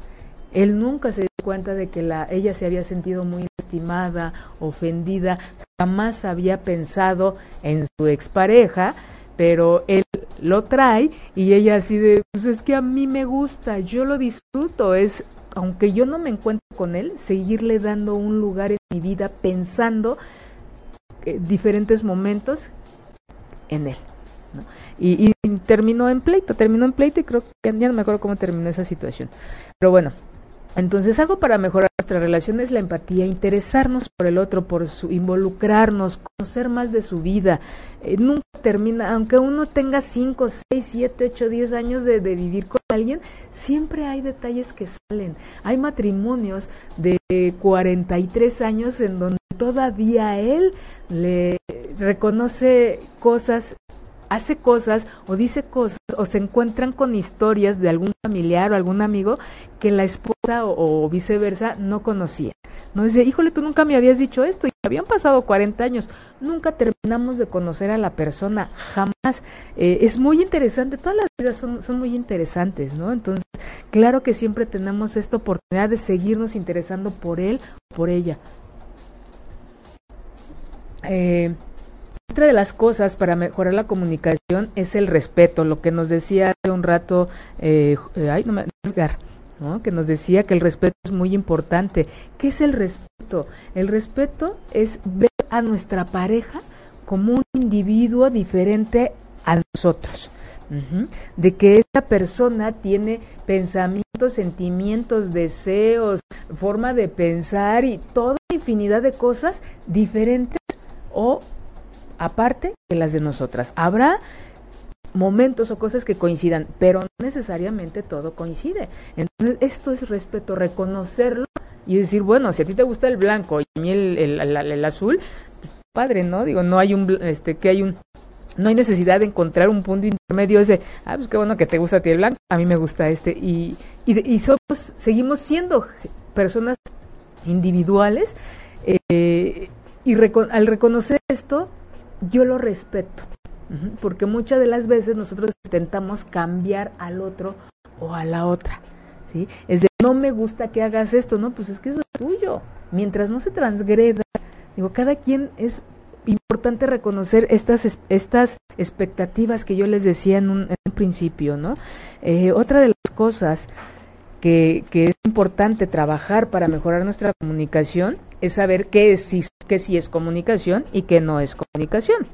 Él nunca se dio cuenta de que la, ella se había sentido muy lastimada, ofendida, jamás había pensado en su expareja, pero él lo trae y ella así de, pues es que a mí me gusta, yo lo disfruto, es, aunque yo no me encuentro con él, seguirle dando un lugar en mi vida pensando eh, diferentes momentos en él. Y, y, terminó en pleito, terminó en pleito y creo que ya no me acuerdo cómo terminó esa situación. Pero bueno, entonces, algo para mejorar nuestra relación es la empatía, interesarnos por el otro, por su involucrarnos, conocer más de su vida. Eh, nunca termina, aunque uno tenga 5, 6, 7, 8, 10 años de, vivir con alguien, siempre hay detalles que salen. Hay matrimonios de 43 años en donde todavía él le reconoce cosas hace cosas o dice cosas o se encuentran con historias de algún familiar o algún amigo que la esposa o, viceversa no conocía. No dice, híjole, tú nunca me habías dicho esto y habían pasado 40 años, nunca terminamos de conocer a la persona, jamás. Eh, es muy interesante, todas las vidas son, son muy interesantes, ¿no? Entonces, claro que siempre tenemos esta oportunidad de seguirnos interesando por él, por ella. Eh, otra de las cosas para mejorar la comunicación es el respeto, lo que nos decía hace un rato, eh, eh ay, no me, ¿no? que nos decía que el respeto es muy importante. ¿Qué es el respeto? El respeto es ver a nuestra pareja como un individuo diferente a nosotros. De que esta persona tiene pensamientos, sentimientos, deseos, forma de pensar y toda infinidad de cosas diferentes o aparte de las de nosotras. Habrá momentos o cosas que coincidan, pero no necesariamente todo coincide. Entonces, esto es respeto, reconocerlo y decir, bueno, si a ti te gusta el blanco y a mí el, el, azul, pues, padre, ¿no? Digo, no hay un, este, que hay un, no hay necesidad de encontrar un punto intermedio ese, ah, pues qué bueno que te gusta a ti el blanco, a mí me gusta este, y, y, somos, seguimos siendo personas individuales, eh, y al reconocer esto, yo lo respeto, porque muchas de las veces nosotros intentamos cambiar al otro o a la otra. ¿sí? Es de, no me gusta que hagas esto, no, pues es que eso es tuyo. Mientras no se transgreda, digo, cada quien es importante reconocer estas, estas expectativas que yo les decía en un, principio, ¿no? Eh, otra de las cosas que, que, es importante trabajar para mejorar nuestra comunicación es saber qué es, qué sí es comunicación y qué no es comunicación.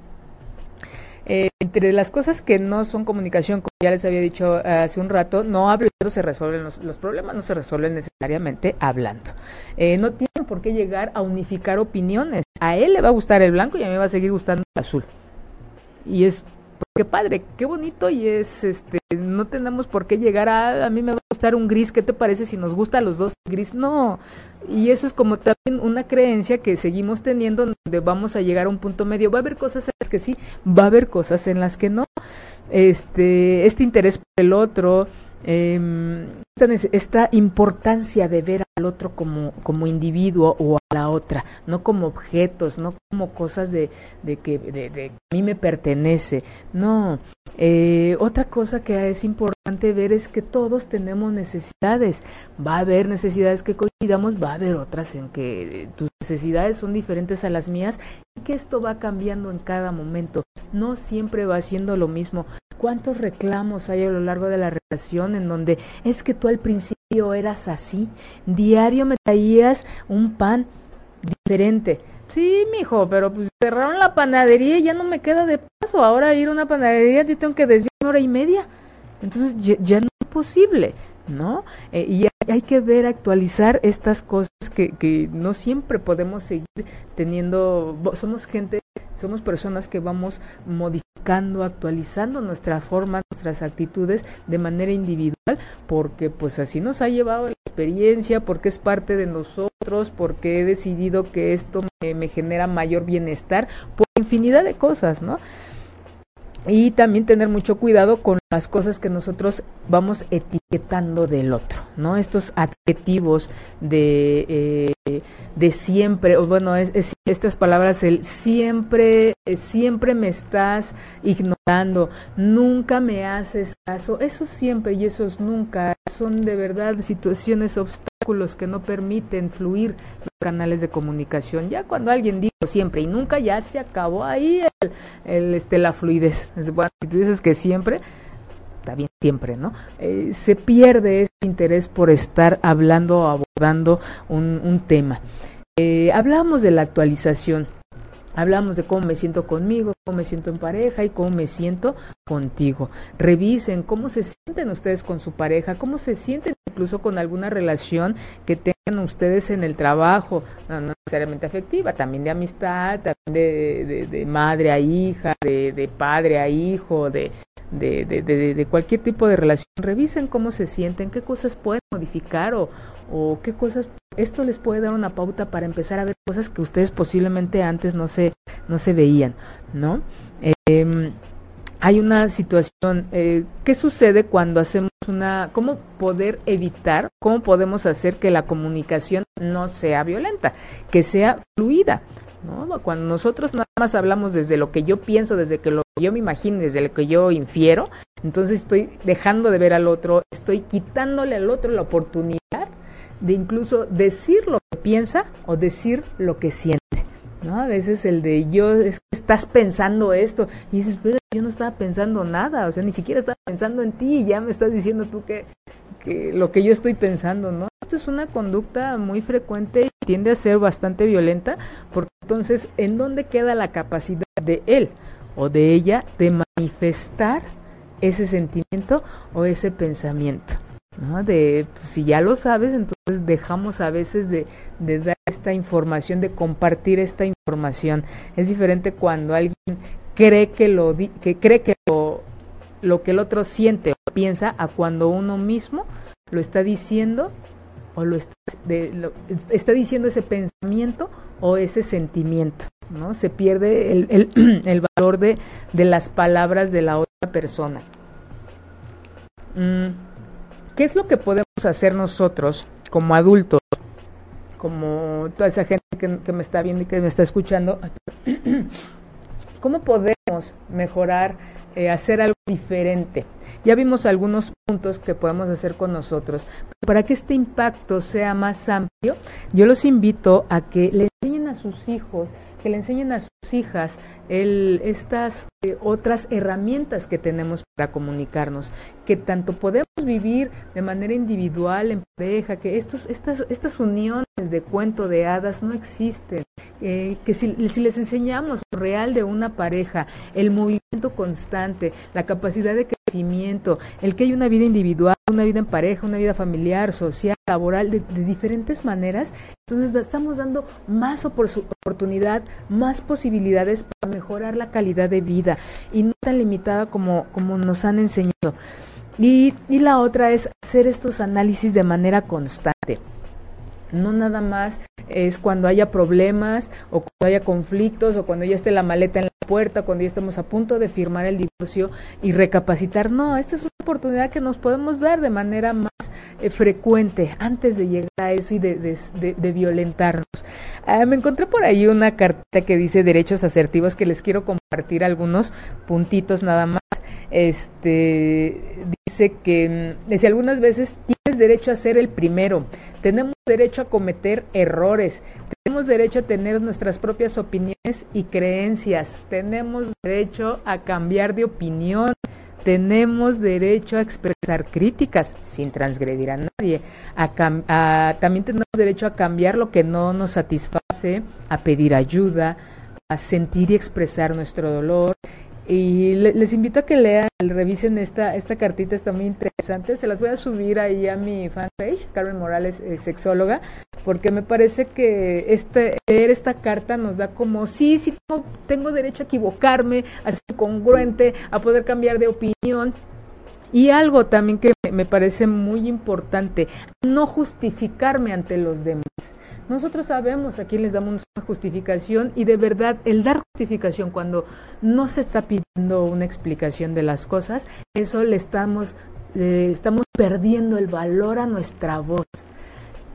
Eh, entre las cosas que no son comunicación, como ya les había dicho hace un rato, no hablando se resuelven los, problemas, no se resuelven necesariamente hablando. Eh, no tienen por qué llegar a unificar opiniones. A él le va a gustar el blanco y a mí me va a seguir gustando el azul. Y es qué padre, qué bonito y es, este, no tenemos por qué llegar a, a mí me va a gustar gustar un gris, ¿qué te parece si nos gusta a los dos gris? No. Y eso es como también una creencia que seguimos teniendo donde vamos a llegar a un punto medio. Va a haber cosas en las que sí, va a haber cosas en las que no. Este, este interés por el otro, eh, esta, importancia de ver al otro como, como individuo o a la otra, no como objetos, no como cosas de, de que de, de, a mí me pertenece, no. Eh, otra cosa que es importante ver es que todos tenemos necesidades. Va a haber necesidades que coincidamos, va a haber otras en que tus necesidades son diferentes a las mías y que esto va cambiando en cada momento. No siempre va siendo lo mismo. ¿Cuántos reclamos hay a lo largo de la relación en donde es que tú al principio eras así? Diario me traías un pan diferente. Sí, mijo, pero pues cerraron la panadería y ya no me queda de paso. Ahora ir a una panadería yo tengo que desviar una hora y media. Entonces ya, no es posible, ¿no? Eh, y hay que ver, actualizar estas cosas que, que no siempre podemos seguir teniendo. Somos gente, somos personas que vamos modificando, actualizando nuestra forma, nuestras actitudes de manera individual, porque pues así nos ha llevado la experiencia, porque es parte de nosotros, porque he decidido que esto me, me genera mayor bienestar, por infinidad de cosas, ¿no? Y también tener mucho cuidado con las cosas que nosotros vamos etiquetando del otro, ¿no? Estos adjetivos de, eh, de siempre, o bueno, es, es, estas palabras, el siempre, eh, siempre me estás ignorando, nunca me haces caso, eso siempre y esos nunca son de verdad situaciones obstáculos que no permiten fluir los canales de comunicación. Ya cuando alguien dijo siempre y nunca, ya se acabó ahí el, este, la fluidez. Bueno, si tú dices que siempre, está bien siempre, ¿no? Eh, se pierde ese interés por estar hablando o abordando un, un tema. Eh, hablábamos de la actualización. Hablamos de cómo me siento conmigo, cómo me siento en pareja y cómo me siento contigo. Revisen cómo se sienten ustedes con su pareja, cómo se sienten incluso con alguna relación que tengan ustedes en el trabajo, no, necesariamente afectiva, también de amistad, también de, de, de madre a hija, de, padre a hijo, de, de, de, cualquier tipo de relación, revisen cómo se sienten, qué cosas pueden modificar o, o qué cosas esto les puede dar una pauta para empezar a ver cosas que ustedes posiblemente antes no se no se veían, ¿no? Eh, hay una situación, eh, ¿qué sucede cuando hacemos una, cómo poder evitar, cómo podemos hacer que la comunicación no sea violenta, que sea fluida? ¿no? Cuando nosotros nada más hablamos desde lo que yo pienso, desde que lo que yo me imagino, desde lo que yo infiero, entonces estoy dejando de ver al otro, estoy quitándole al otro la oportunidad de incluso decir lo que piensa o decir lo que siente. ¿no? A veces el de yo, es que estás pensando esto, y dices, pero yo no estaba pensando nada, o sea, ni siquiera estaba pensando en ti, y ya me estás diciendo tú que, que lo que yo estoy pensando, ¿no? Esto es una conducta muy frecuente y tiende a ser bastante violenta, porque entonces, ¿en dónde queda la capacidad de él o de ella de manifestar ese sentimiento o ese pensamiento? ¿No? De, pues, si ya lo sabes, entonces dejamos a veces de, de, dar esta información, de compartir esta información. Es diferente cuando alguien cree que lo, que cree que lo, lo que el otro siente o piensa a cuando uno mismo lo está diciendo o lo está, está diciendo ese pensamiento o ese sentimiento. ¿no? Se pierde el, el, el valor de, de, las palabras de la otra persona. Mm. ¿Qué es lo que podemos hacer nosotros como adultos, como toda esa gente que, me está viendo y que me está escuchando? ¿Cómo podemos mejorar, eh, hacer algo diferente? Ya vimos algunos puntos que podemos hacer con nosotros. Para que este impacto sea más amplio, yo los invito a que le enseñen a sus hijos, que le enseñen a sus hijas el, estas eh, otras herramientas que tenemos para comunicarnos, que tanto podemos vivir de manera individual, en pareja, que estos, estas, estas uniones de cuento de hadas no existen, eh, que si, si les enseñamos lo real de una pareja, el movimiento constante, la capacidad de el que hay una vida individual, una vida en pareja, una vida familiar, social, laboral, de, de diferentes maneras, entonces estamos dando más oportunidad, más posibilidades para mejorar la calidad de vida y no tan limitada como, como nos han enseñado. Y, y la otra es hacer estos análisis de manera constante. No nada más es cuando haya problemas o cuando haya conflictos o cuando ya esté la maleta en la puerta, cuando ya estemos a punto de firmar el divorcio y recapacitar. No, esta es una oportunidad que nos podemos dar de manera más eh, frecuente antes de llegar a eso y de, violentarnos. Ah, me encontré por ahí una carta que dice derechos asertivos que les quiero compartir algunos puntitos nada más. Este dice que mm, dice algunas veces derecho a ser el primero. Tenemos derecho a cometer errores. Tenemos derecho a tener nuestras propias opiniones y creencias. Tenemos derecho a cambiar de opinión. Tenemos derecho a expresar críticas sin transgredir a nadie. También tenemos derecho a cambiar lo que no nos satisface, a pedir ayuda, a sentir y expresar nuestro dolor y les invito a que lean, revisen esta, esta cartita, está muy interesante. Se las voy a subir ahí a mi fanpage, Carmen Morales, eh, sexóloga, porque me parece que este, leer esta carta nos da como, sí, sí, tengo, tengo derecho a equivocarme, a ser congruente, a poder cambiar de opinión. Y algo también que me parece muy importante, no justificarme ante los demás. Nosotros sabemos a quién les damos una justificación y de verdad el dar justificación cuando no se está pidiendo una explicación de las cosas, eso le estamos, estamos perdiendo el valor a nuestra voz.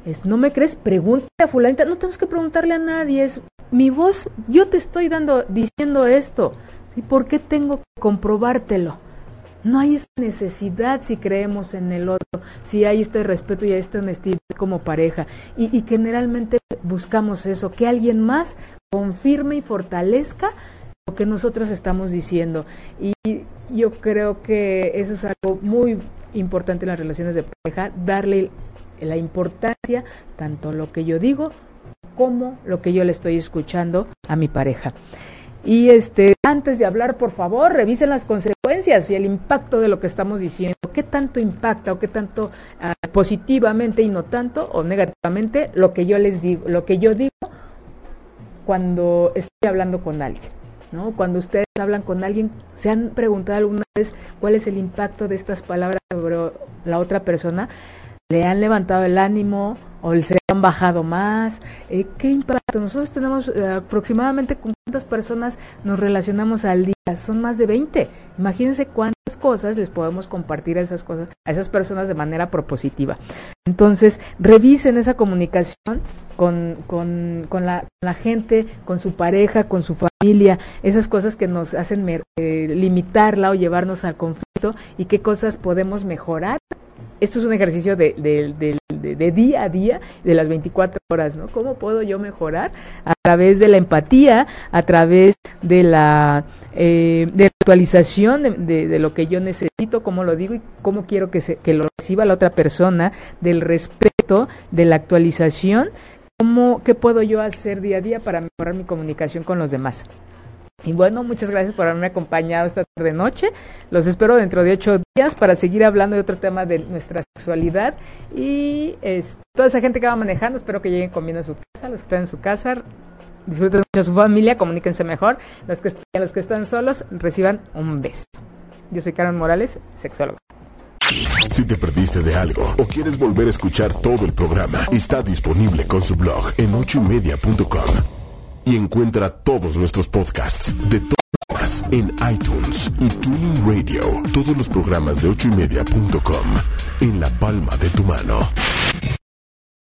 Es, ¿No me crees? Pregúntale a fulanita. No tenemos que preguntarle a nadie. Es mi voz. Yo te estoy dando, diciendo esto. ¿sí? ¿Por qué tengo que comprobártelo? No hay esa necesidad si creemos en el otro, si hay este respeto y esta honestidad como pareja. Y, generalmente buscamos eso, que alguien más confirme y fortalezca lo que nosotros estamos diciendo. Y yo creo que eso es algo muy importante en las relaciones de pareja, darle la importancia tanto lo que yo digo como lo que yo le estoy escuchando a mi pareja. Y este, antes de hablar, por favor, revisen las consecuencias y el impacto de lo que estamos diciendo. ¿Qué tanto impacta o qué tanto ah, positivamente y no tanto o negativamente lo que yo les digo, lo que yo digo cuando estoy hablando con alguien? ¿no? Cuando ustedes hablan con alguien, ¿se han preguntado alguna vez cuál es el impacto de estas palabras sobre la otra persona? ¿Le han levantado el ánimo o han bajado más? Eh, ¿Qué impacto? Nosotros tenemos eh, aproximadamente con cuántas personas nos relacionamos al día. Son más de 20. Imagínense cuántas cosas les podemos compartir a esas cosas, a esas personas de manera propositiva. Entonces, revisen esa comunicación con, con, con la, gente, con su pareja, con su familia, esas cosas que nos hacen eh, limitarla o llevarnos al conflicto y qué cosas podemos mejorar esto es un ejercicio de, de, día a día, de las 24 horas, ¿no? ¿Cómo puedo yo mejorar? A través de la empatía, a través de la, eh, de actualización de, lo que yo necesito, cómo lo digo y cómo quiero que, se, que lo reciba la otra persona, del respeto, de la actualización, cómo, qué puedo yo hacer día a día para mejorar mi comunicación con los demás. Y bueno, muchas gracias por haberme acompañado esta tarde noche. Los espero dentro de ocho días para seguir hablando de otro tema de nuestra sexualidad. Y toda esa gente que va manejando, espero que lleguen con bien a su casa. Los que están en su casa, disfruten mucho a su familia, comuníquense mejor. Los que, los que están solos, reciban un beso. Yo soy Karen Morales, sexóloga. Si te perdiste de algo o quieres volver a escuchar todo el programa, está disponible con su blog en ochoymedia.com y encuentra todos nuestros podcasts de todas en iTunes y Tuning Radio. Todos los programas de ochoymedia.com en la palma de tu mano.